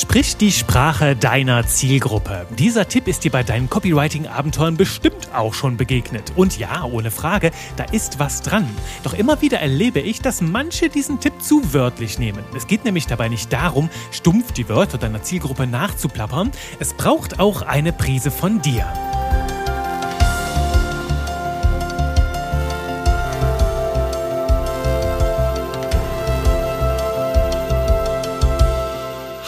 Sprich die Sprache deiner Zielgruppe. Dieser Tipp ist dir bei deinen Copywriting-Abenteuern bestimmt auch schon begegnet. Und ja, ohne Frage, da ist was dran. Doch immer wieder erlebe ich, dass manche diesen Tipp zu wörtlich nehmen. Es geht nämlich dabei nicht darum, stumpf die Wörter deiner Zielgruppe nachzuplappern. Es braucht auch eine Prise von dir.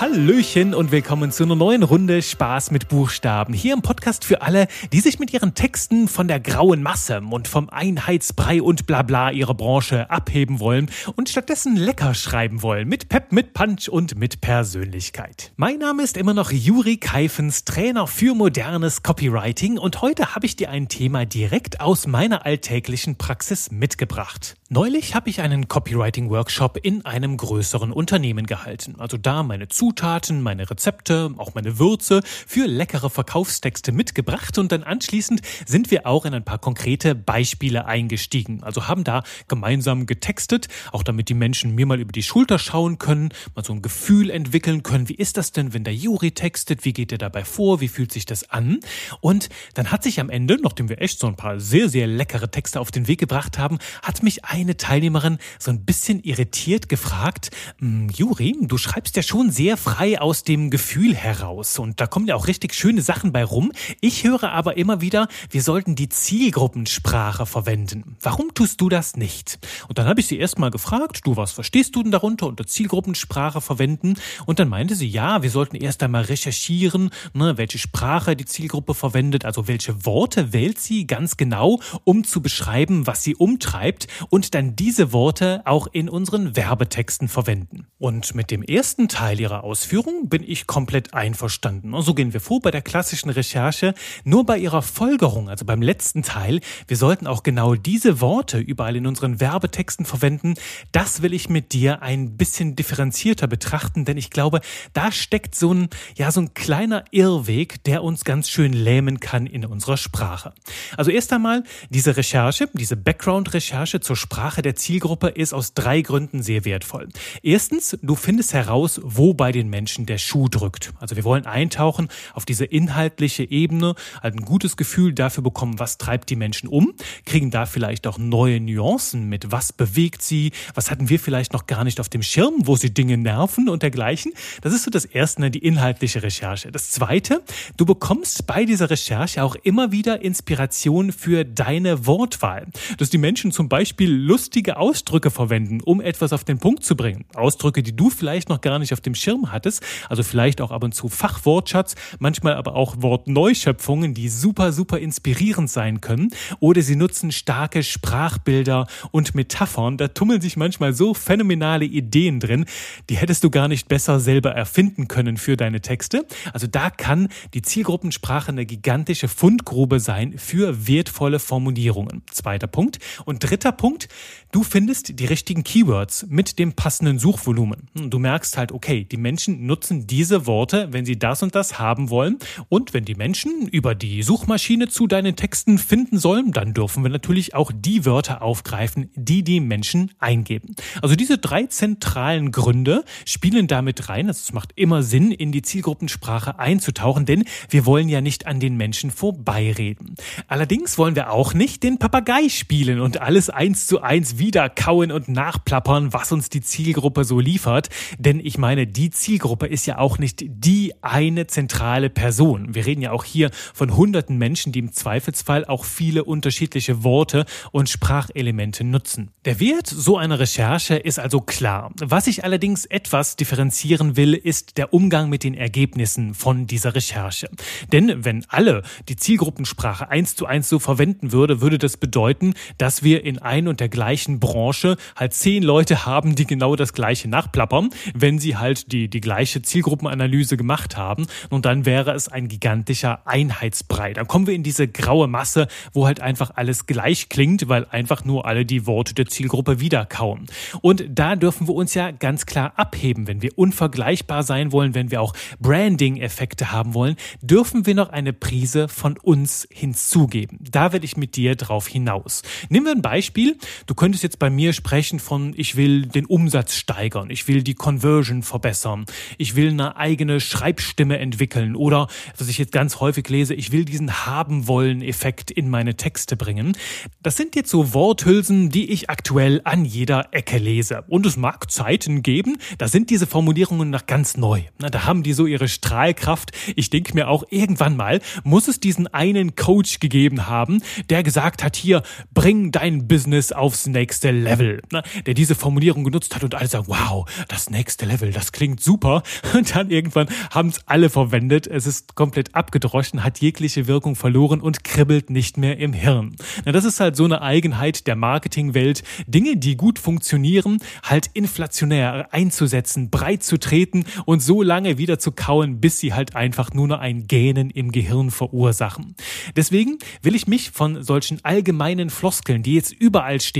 Hallöchen und willkommen zu einer neuen Runde Spaß mit Buchstaben. Hier im Podcast für alle, die sich mit ihren Texten von der grauen Masse und vom Einheitsbrei und Blabla ihrer Branche abheben wollen und stattdessen lecker schreiben wollen. Mit Pep, mit Punch und mit Persönlichkeit. Mein Name ist immer noch Juri Keifens, Trainer für modernes Copywriting und heute habe ich dir ein Thema direkt aus meiner alltäglichen Praxis mitgebracht. Neulich habe ich einen Copywriting-Workshop in einem größeren Unternehmen gehalten. Also da meine Zutaten, meine Rezepte, auch meine Würze für leckere Verkaufstexte mitgebracht und dann anschließend sind wir auch in ein paar konkrete Beispiele eingestiegen. Also haben da gemeinsam getextet, auch damit die Menschen mir mal über die Schulter schauen können, mal so ein Gefühl entwickeln können. Wie ist das denn, wenn der Juri textet? Wie geht er dabei vor? Wie fühlt sich das an? Und dann hat sich am Ende, nachdem wir echt so ein paar sehr, sehr leckere Texte auf den Weg gebracht haben, hat mich eine Teilnehmerin so ein bisschen irritiert gefragt, hm, Juri, du schreibst ja schon sehr frei aus dem Gefühl heraus und da kommen ja auch richtig schöne Sachen bei rum. Ich höre aber immer wieder, wir sollten die Zielgruppensprache verwenden. Warum tust du das nicht? Und dann habe ich sie erstmal gefragt, du, was verstehst du denn darunter unter Zielgruppensprache verwenden? Und dann meinte sie, ja, wir sollten erst einmal recherchieren, ne, welche Sprache die Zielgruppe verwendet, also welche Worte wählt sie ganz genau, um zu beschreiben, was sie umtreibt und dann diese Worte auch in unseren Werbetexten verwenden. Und mit dem ersten Teil ihrer Ausführung bin ich komplett einverstanden. Und so gehen wir vor bei der klassischen Recherche. Nur bei ihrer Folgerung, also beim letzten Teil, wir sollten auch genau diese Worte überall in unseren Werbetexten verwenden. Das will ich mit dir ein bisschen differenzierter betrachten, denn ich glaube, da steckt so ein, ja, so ein kleiner Irrweg, der uns ganz schön lähmen kann in unserer Sprache. Also erst einmal diese Recherche, diese Background-Recherche zur Sprache der Zielgruppe ist aus drei Gründen sehr wertvoll. Erstens, du findest heraus, wo bei den Menschen der Schuh drückt. Also wir wollen eintauchen auf diese inhaltliche Ebene, halt ein gutes Gefühl dafür bekommen, was treibt die Menschen um, kriegen da vielleicht auch neue Nuancen mit, was bewegt sie, was hatten wir vielleicht noch gar nicht auf dem Schirm, wo sie Dinge nerven und dergleichen. Das ist so das Erste, ne, die inhaltliche Recherche. Das Zweite, du bekommst bei dieser Recherche auch immer wieder Inspiration für deine Wortwahl. Dass die Menschen zum Beispiel lustige Ausdrücke verwenden, um etwas auf den Punkt zu bringen. Ausdrücke, die du vielleicht noch gar nicht auf dem Schirm hattest, also vielleicht auch ab und zu Fachwortschatz, manchmal aber auch Wortneuschöpfungen, die super, super inspirierend sein können. Oder sie nutzen starke Sprachbilder und Metaphern. Da tummeln sich manchmal so phänomenale Ideen drin, die hättest du gar nicht besser selber erfinden können für deine Texte. Also da kann die Zielgruppensprache eine gigantische Fundgrube sein für wertvolle Formulierungen. Zweiter Punkt. Und dritter Punkt, du findest die richtigen Keywords mit dem passenden Suchvolumen. Du merkst halt, okay, die Menschen nutzen diese Worte, wenn sie das und das haben wollen. Und wenn die Menschen über die Suchmaschine zu deinen Texten finden sollen, dann dürfen wir natürlich auch die Wörter aufgreifen, die die Menschen eingeben. Also diese drei zentralen Gründe spielen damit rein. Also es macht immer Sinn, in die Zielgruppensprache einzutauchen, denn wir wollen ja nicht an den Menschen vorbeireden. Allerdings wollen wir auch nicht den Papagei spielen und alles eins zu eins wieder kauen und nachplappern, was uns die Zielgruppe so liefert. Denn ich meine, die Zielgruppe ist ja auch nicht die eine zentrale Person. Wir reden ja auch hier von hunderten Menschen, die im Zweifelsfall auch viele unterschiedliche Worte und Sprachelemente nutzen. Der Wert so einer Recherche ist also klar. Was ich allerdings etwas differenzieren will, ist der Umgang mit den Ergebnissen von dieser Recherche. Denn wenn alle die Zielgruppensprache eins zu eins so verwenden würde, würde das bedeuten, dass wir in ein und der gleichen Branche halt zehn Leute haben, die genau das gleiche nachplappern, wenn sie halt die, die gleiche Zielgruppenanalyse gemacht haben. Und dann wäre es ein gigantischer Einheitsbrei. Dann kommen wir in diese graue Masse, wo halt einfach alles gleich klingt, weil einfach nur alle die Worte der Zielgruppe wiederkauen. Und da dürfen wir uns ja ganz klar abheben, wenn wir unvergleichbar sein wollen, wenn wir auch Branding-Effekte haben wollen, dürfen wir noch eine Prise von uns hinzugeben. Da will ich mit dir drauf hinaus. Nehmen wir ein Beispiel. Du könntest jetzt bei mir sprechen von, ich will den Umsatz steigern, ich will die Conversion verbessern, ich will eine eigene Schreibstimme entwickeln oder, was ich jetzt ganz häufig lese, ich will diesen haben wollen Effekt in meine Texte bringen. Das sind jetzt so Worthülsen, die ich aktuell an jeder Ecke lese. Und es mag Zeiten geben, da sind diese Formulierungen noch ganz neu. Da haben die so ihre Strahlkraft. Ich denke mir auch, irgendwann mal muss es diesen einen Coach gegeben haben, der gesagt hat, hier, bring dein Business aufs nächste Level. Der diese Formulierung genutzt hat und alle sagen, wow, das nächste Level, das klingt super. Und dann irgendwann haben es alle verwendet. Es ist komplett abgedroschen, hat jegliche Wirkung verloren und kribbelt nicht mehr im Hirn. Na, das ist halt so eine Eigenheit der Marketingwelt. Dinge, die gut funktionieren, halt inflationär einzusetzen, breit zu treten und so lange wieder zu kauen, bis sie halt einfach nur noch ein Gähnen im Gehirn verursachen. Deswegen will ich mich von solchen allgemeinen Floskeln, die jetzt überall stehen,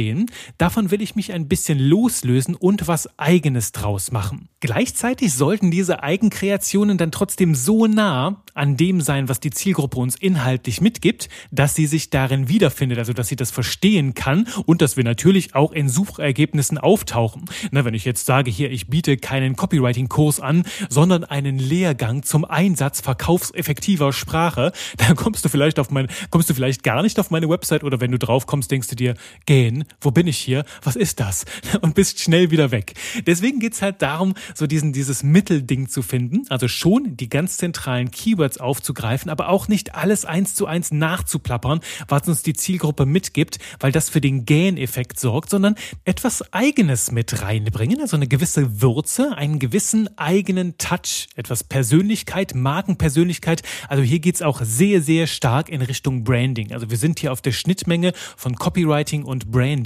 davon will ich mich ein bisschen loslösen und was eigenes draus machen. Gleichzeitig sollten diese Eigenkreationen dann trotzdem so nah an dem sein, was die Zielgruppe uns inhaltlich mitgibt, dass sie sich darin wiederfindet, also dass sie das verstehen kann und dass wir natürlich auch in Suchergebnissen auftauchen. Na, wenn ich jetzt sage hier, ich biete keinen Copywriting-Kurs an, sondern einen Lehrgang zum Einsatz verkaufseffektiver Sprache, dann kommst du vielleicht auf mein, kommst du vielleicht gar nicht auf meine Website oder wenn du drauf kommst, denkst du dir, gehen, wo bin ich hier? Was ist das? Und bist schnell wieder weg. Deswegen geht's halt darum, so diesen, dieses Mittelding zu finden, also schon die ganz zentralen Keywords aufzugreifen, aber auch nicht alles eins zu eins nachzuplappern, was uns die Zielgruppe mitgibt, weil das für den Gain-Effekt sorgt, sondern etwas Eigenes mit reinbringen, also eine gewisse Würze, einen gewissen eigenen Touch, etwas Persönlichkeit, Markenpersönlichkeit. Also hier geht's auch sehr, sehr stark in Richtung Branding. Also wir sind hier auf der Schnittmenge von Copywriting und Branding.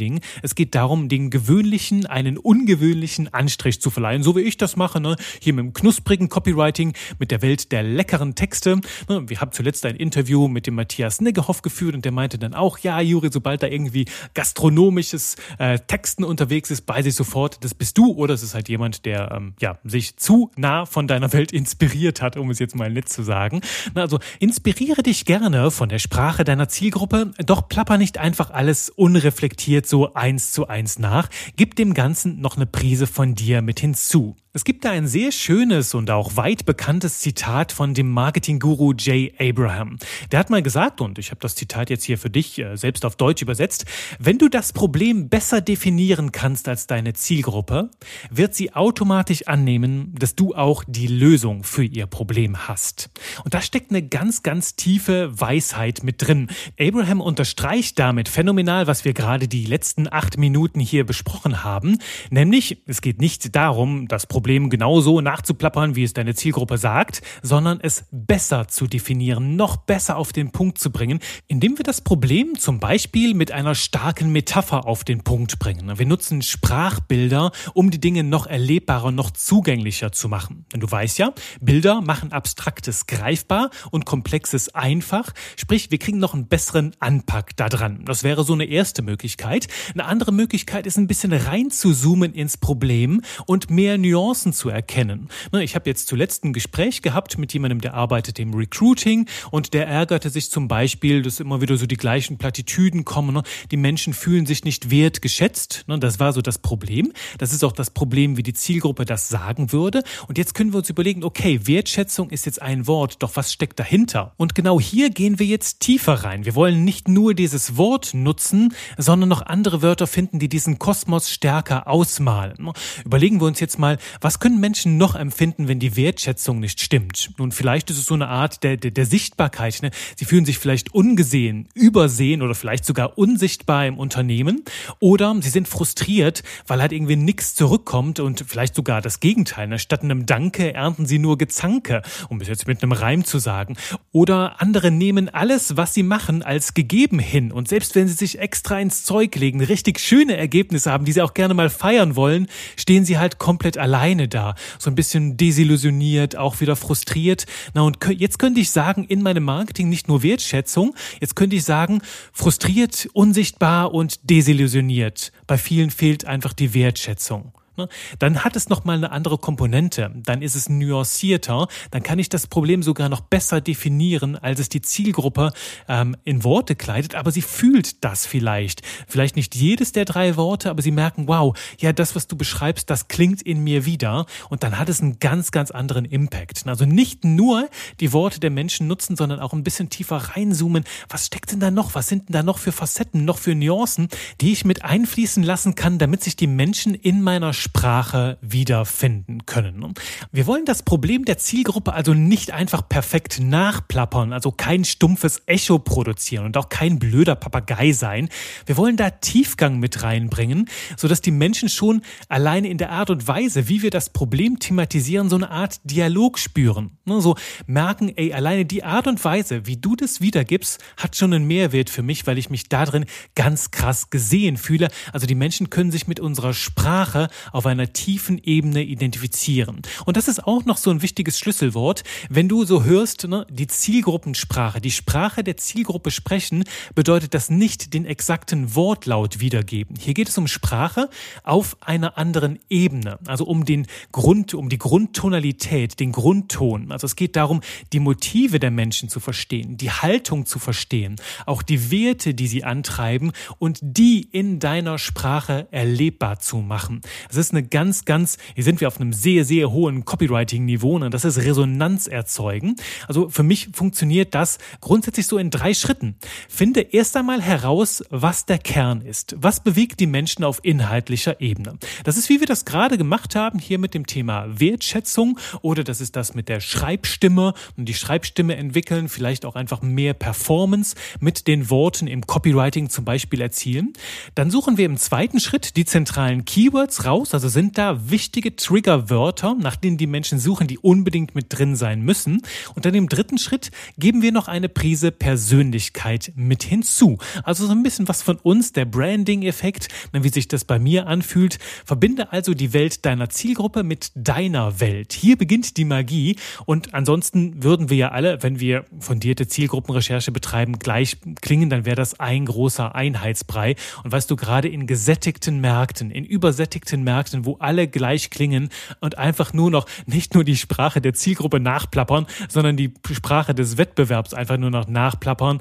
Es geht darum, den gewöhnlichen einen ungewöhnlichen Anstrich zu verleihen, so wie ich das mache, ne? hier mit dem knusprigen Copywriting, mit der Welt der leckeren Texte. Ne? Wir haben zuletzt ein Interview mit dem Matthias Niggehoff geführt und der meinte dann auch, ja, Juri, sobald da irgendwie gastronomisches äh, Texten unterwegs ist, weiß ich sofort, das bist du oder es ist halt jemand, der ähm, ja sich zu nah von deiner Welt inspiriert hat, um es jetzt mal nett zu sagen. Na, also inspiriere dich gerne von der Sprache deiner Zielgruppe, doch plapper nicht einfach alles unreflektiert so eins zu eins nach. Gib dem Ganzen noch eine Prise von dir mit hinzu. Es gibt da ein sehr schönes und auch weit bekanntes Zitat von dem Marketing-Guru Jay Abraham. Der hat mal gesagt, und ich habe das Zitat jetzt hier für dich äh, selbst auf Deutsch übersetzt, wenn du das Problem besser definieren kannst als deine Zielgruppe, wird sie automatisch annehmen, dass du auch die Lösung für ihr Problem hast. Und da steckt eine ganz, ganz tiefe Weisheit mit drin. Abraham unterstreicht damit phänomenal, was wir gerade die letzten acht Minuten hier besprochen haben, nämlich es geht nicht darum, das Problem Problem genauso nachzuplappern, wie es deine Zielgruppe sagt, sondern es besser zu definieren, noch besser auf den Punkt zu bringen, indem wir das Problem zum Beispiel mit einer starken Metapher auf den Punkt bringen. Wir nutzen Sprachbilder, um die Dinge noch erlebbarer, noch zugänglicher zu machen. Denn du weißt ja, Bilder machen Abstraktes greifbar und Komplexes einfach. Sprich, wir kriegen noch einen besseren Anpack da dran. Das wäre so eine erste Möglichkeit. Eine andere Möglichkeit ist ein bisschen rein zu zoomen ins Problem und mehr Nuancen Chancen zu erkennen. Ne, ich habe jetzt zuletzt ein Gespräch gehabt mit jemandem, der arbeitet im Recruiting und der ärgerte sich zum Beispiel, dass immer wieder so die gleichen Plattitüden kommen. Ne? Die Menschen fühlen sich nicht wertgeschätzt. Ne? Das war so das Problem. Das ist auch das Problem, wie die Zielgruppe das sagen würde. Und jetzt können wir uns überlegen, okay, Wertschätzung ist jetzt ein Wort, doch was steckt dahinter? Und genau hier gehen wir jetzt tiefer rein. Wir wollen nicht nur dieses Wort nutzen, sondern noch andere Wörter finden, die diesen Kosmos stärker ausmalen. Überlegen wir uns jetzt mal, was können Menschen noch empfinden, wenn die Wertschätzung nicht stimmt? Nun, vielleicht ist es so eine Art der, der, der Sichtbarkeit. Ne? Sie fühlen sich vielleicht ungesehen, übersehen oder vielleicht sogar unsichtbar im Unternehmen. Oder sie sind frustriert, weil halt irgendwie nichts zurückkommt und vielleicht sogar das Gegenteil. Ne? Statt einem Danke ernten sie nur Gezanke, um es jetzt mit einem Reim zu sagen. Oder andere nehmen alles, was sie machen, als gegeben hin. Und selbst wenn sie sich extra ins Zeug legen, richtig schöne Ergebnisse haben, die sie auch gerne mal feiern wollen, stehen sie halt komplett allein alleine da, so ein bisschen desillusioniert, auch wieder frustriert. Na und jetzt könnte ich sagen, in meinem Marketing nicht nur Wertschätzung, jetzt könnte ich sagen, frustriert, unsichtbar und desillusioniert. Bei vielen fehlt einfach die Wertschätzung. Ne, dann hat es nochmal eine andere Komponente. Dann ist es nuancierter. Dann kann ich das Problem sogar noch besser definieren, als es die Zielgruppe ähm, in Worte kleidet. Aber sie fühlt das vielleicht. Vielleicht nicht jedes der drei Worte, aber sie merken, wow, ja, das, was du beschreibst, das klingt in mir wieder. Und dann hat es einen ganz, ganz anderen Impact. Also nicht nur die Worte der Menschen nutzen, sondern auch ein bisschen tiefer reinzoomen. Was steckt denn da noch? Was sind denn da noch für Facetten, noch für Nuancen, die ich mit einfließen lassen kann, damit sich die Menschen in meiner Sprache wiederfinden können. Wir wollen das Problem der Zielgruppe also nicht einfach perfekt nachplappern, also kein stumpfes Echo produzieren und auch kein blöder Papagei sein. Wir wollen da Tiefgang mit reinbringen, sodass die Menschen schon alleine in der Art und Weise, wie wir das Problem thematisieren, so eine Art Dialog spüren. Ne, so merken, ey, alleine die Art und Weise, wie du das wiedergibst, hat schon einen Mehrwert für mich, weil ich mich darin ganz krass gesehen fühle. Also die Menschen können sich mit unserer Sprache auf einer tiefen Ebene identifizieren. Und das ist auch noch so ein wichtiges Schlüsselwort. Wenn du so hörst, ne, die Zielgruppensprache, die Sprache der Zielgruppe sprechen, bedeutet das nicht den exakten Wortlaut wiedergeben. Hier geht es um Sprache auf einer anderen Ebene. Also um den Grund, um die Grundtonalität, den Grundton. Also es geht darum, die Motive der Menschen zu verstehen, die Haltung zu verstehen, auch die Werte, die sie antreiben und die in deiner Sprache erlebbar zu machen. Das ist eine ganz, ganz, hier sind wir auf einem sehr, sehr hohen Copywriting-Niveau und das ist Resonanz erzeugen. Also für mich funktioniert das grundsätzlich so in drei Schritten. Finde erst einmal heraus, was der Kern ist. Was bewegt die Menschen auf inhaltlicher Ebene? Das ist, wie wir das gerade gemacht haben, hier mit dem Thema Wertschätzung oder das ist das mit der Schreibstimme und die Schreibstimme entwickeln, vielleicht auch einfach mehr Performance mit den Worten im Copywriting zum Beispiel erzielen. Dann suchen wir im zweiten Schritt die zentralen Keywords raus, also sind da wichtige Triggerwörter, nach denen die Menschen suchen, die unbedingt mit drin sein müssen. Und dann im dritten Schritt geben wir noch eine Prise Persönlichkeit mit hinzu. Also so ein bisschen was von uns, der Branding-Effekt, wie sich das bei mir anfühlt. Verbinde also die Welt deiner Zielgruppe mit deiner Welt. Hier beginnt die Magie und ansonsten würden wir ja alle, wenn wir fundierte Zielgruppenrecherche betreiben, gleich klingen, dann wäre das ein großer Einheitsbrei. Und weißt du, gerade in gesättigten Märkten, in übersättigten Märkten, wo alle gleich klingen und einfach nur noch nicht nur die Sprache der Zielgruppe nachplappern, sondern die Sprache des Wettbewerbs einfach nur noch nachplappern,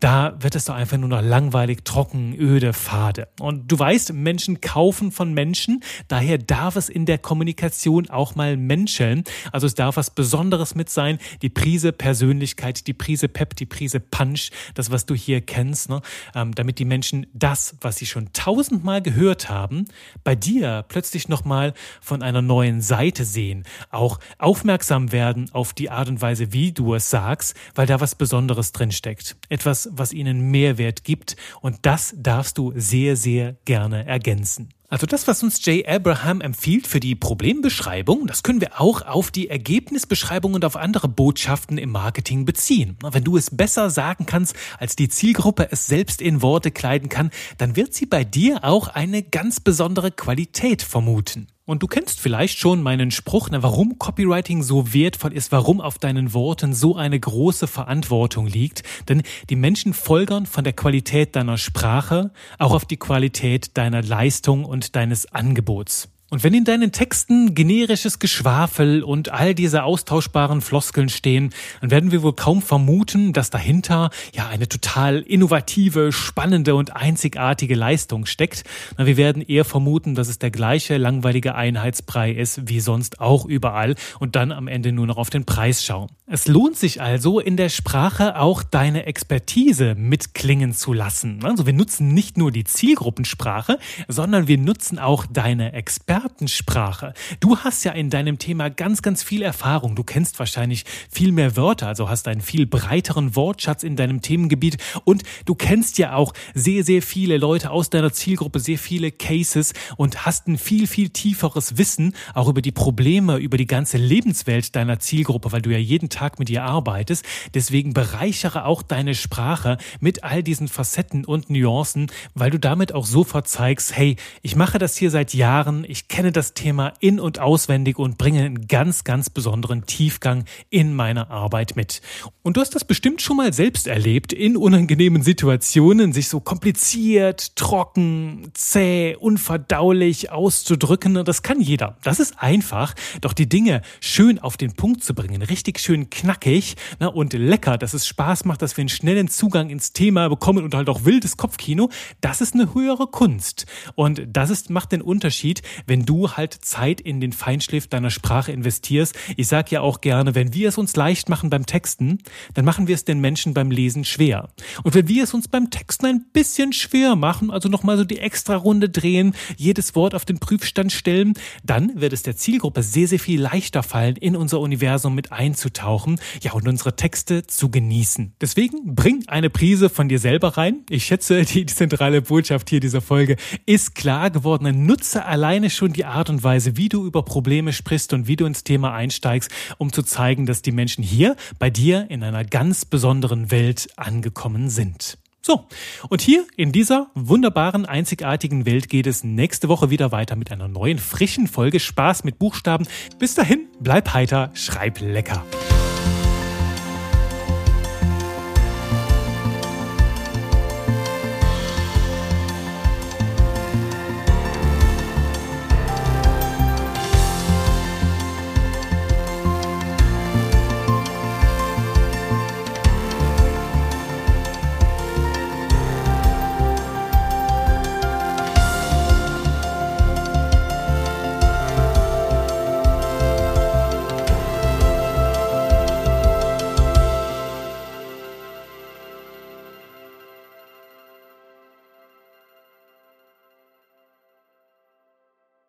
da wird es doch einfach nur noch langweilig, trocken, öde, fade. Und du weißt, Menschen kaufen von Menschen, daher darf es in der Kommunikation auch mal menscheln. Also es darf was Besonderes mit sein, die Prise Persönlichkeit, die Prise Pep, die Prise Punch, das, was du hier kennst, ne? Ähm, damit die Menschen das, was sie schon tausendmal gehört haben, bei dir plötzlich nochmal von einer neuen Seite sehen, auch aufmerksam werden auf die Art und Weise, wie du es sagst, weil da was Besonderes drin steckt. Etwas, was ihnen Mehrwert gibt und das darfst du sehr, sehr gerne ergänzen. Also das, was uns Jay Abraham empfiehlt für die Problembeschreibung, das können wir auch auf die Ergebnisbeschreibung und auf andere Botschaften im Marketing beziehen. Wenn du es besser sagen kannst, als die Zielgruppe es selbst in Worte kleiden kann, dann wird sie bei dir auch eine ganz besondere Qualität vermuten. Und du kennst vielleicht schon meinen Spruch, na, warum Copywriting so wertvoll ist, warum auf deinen Worten so eine große Verantwortung liegt. Denn die Menschen folgern von der Qualität deiner Sprache auch auf die Qualität deiner Leistung und deines Angebots. Und wenn in deinen Texten generisches Geschwafel und all diese austauschbaren Floskeln stehen, dann werden wir wohl kaum vermuten, dass dahinter ja eine total innovative, spannende und einzigartige Leistung steckt. Wir werden eher vermuten, dass es der gleiche langweilige Einheitsbrei ist wie sonst auch überall und dann am Ende nur noch auf den Preis schauen. Es lohnt sich also, in der Sprache auch deine Expertise mitklingen zu lassen. Also wir nutzen nicht nur die Zielgruppensprache, sondern wir nutzen auch deine Expertensprache. Du hast ja in deinem Thema ganz, ganz viel Erfahrung. Du kennst wahrscheinlich viel mehr Wörter, also hast einen viel breiteren Wortschatz in deinem Themengebiet und du kennst ja auch sehr, sehr viele Leute aus deiner Zielgruppe, sehr viele Cases und hast ein viel, viel tieferes Wissen auch über die Probleme, über die ganze Lebenswelt deiner Zielgruppe, weil du ja jeden Tag mit ihr arbeitest. Deswegen bereichere auch deine Sprache mit all diesen Facetten und Nuancen, weil du damit auch sofort zeigst, hey, ich mache das hier seit Jahren, ich kenne das Thema in- und auswendig und bringe einen ganz, ganz besonderen Tiefgang in meine Arbeit mit. Und du hast das bestimmt schon mal selbst erlebt, in unangenehmen Situationen sich so kompliziert, trocken, zäh, unverdaulich auszudrücken. Das kann jeder. Das ist einfach. Doch die Dinge schön auf den Punkt zu bringen, richtig schön knackig na, und lecker, dass es Spaß macht, dass wir einen schnellen Zugang ins Thema bekommen und halt auch wildes Kopfkino, das ist eine höhere Kunst. Und das ist, macht den Unterschied, wenn du halt Zeit in den Feinschliff deiner Sprache investierst. Ich sage ja auch gerne, wenn wir es uns leicht machen beim Texten, dann machen wir es den Menschen beim Lesen schwer. Und wenn wir es uns beim Texten ein bisschen schwer machen, also nochmal so die extra Runde drehen, jedes Wort auf den Prüfstand stellen, dann wird es der Zielgruppe sehr, sehr viel leichter fallen, in unser Universum mit einzutauchen, ja, und unsere Texte zu genießen. Deswegen bring eine Prise von dir selber rein. Ich schätze, die zentrale Botschaft hier dieser Folge ist klar geworden. Nutze alleine schon die Art und Weise, wie du über Probleme sprichst und wie du ins Thema einsteigst, um zu zeigen, dass die Menschen hier bei dir in einer ganz besonderen Welt angekommen sind. So, und hier in dieser wunderbaren, einzigartigen Welt geht es nächste Woche wieder weiter mit einer neuen, frischen Folge Spaß mit Buchstaben. Bis dahin, bleib heiter, schreib lecker.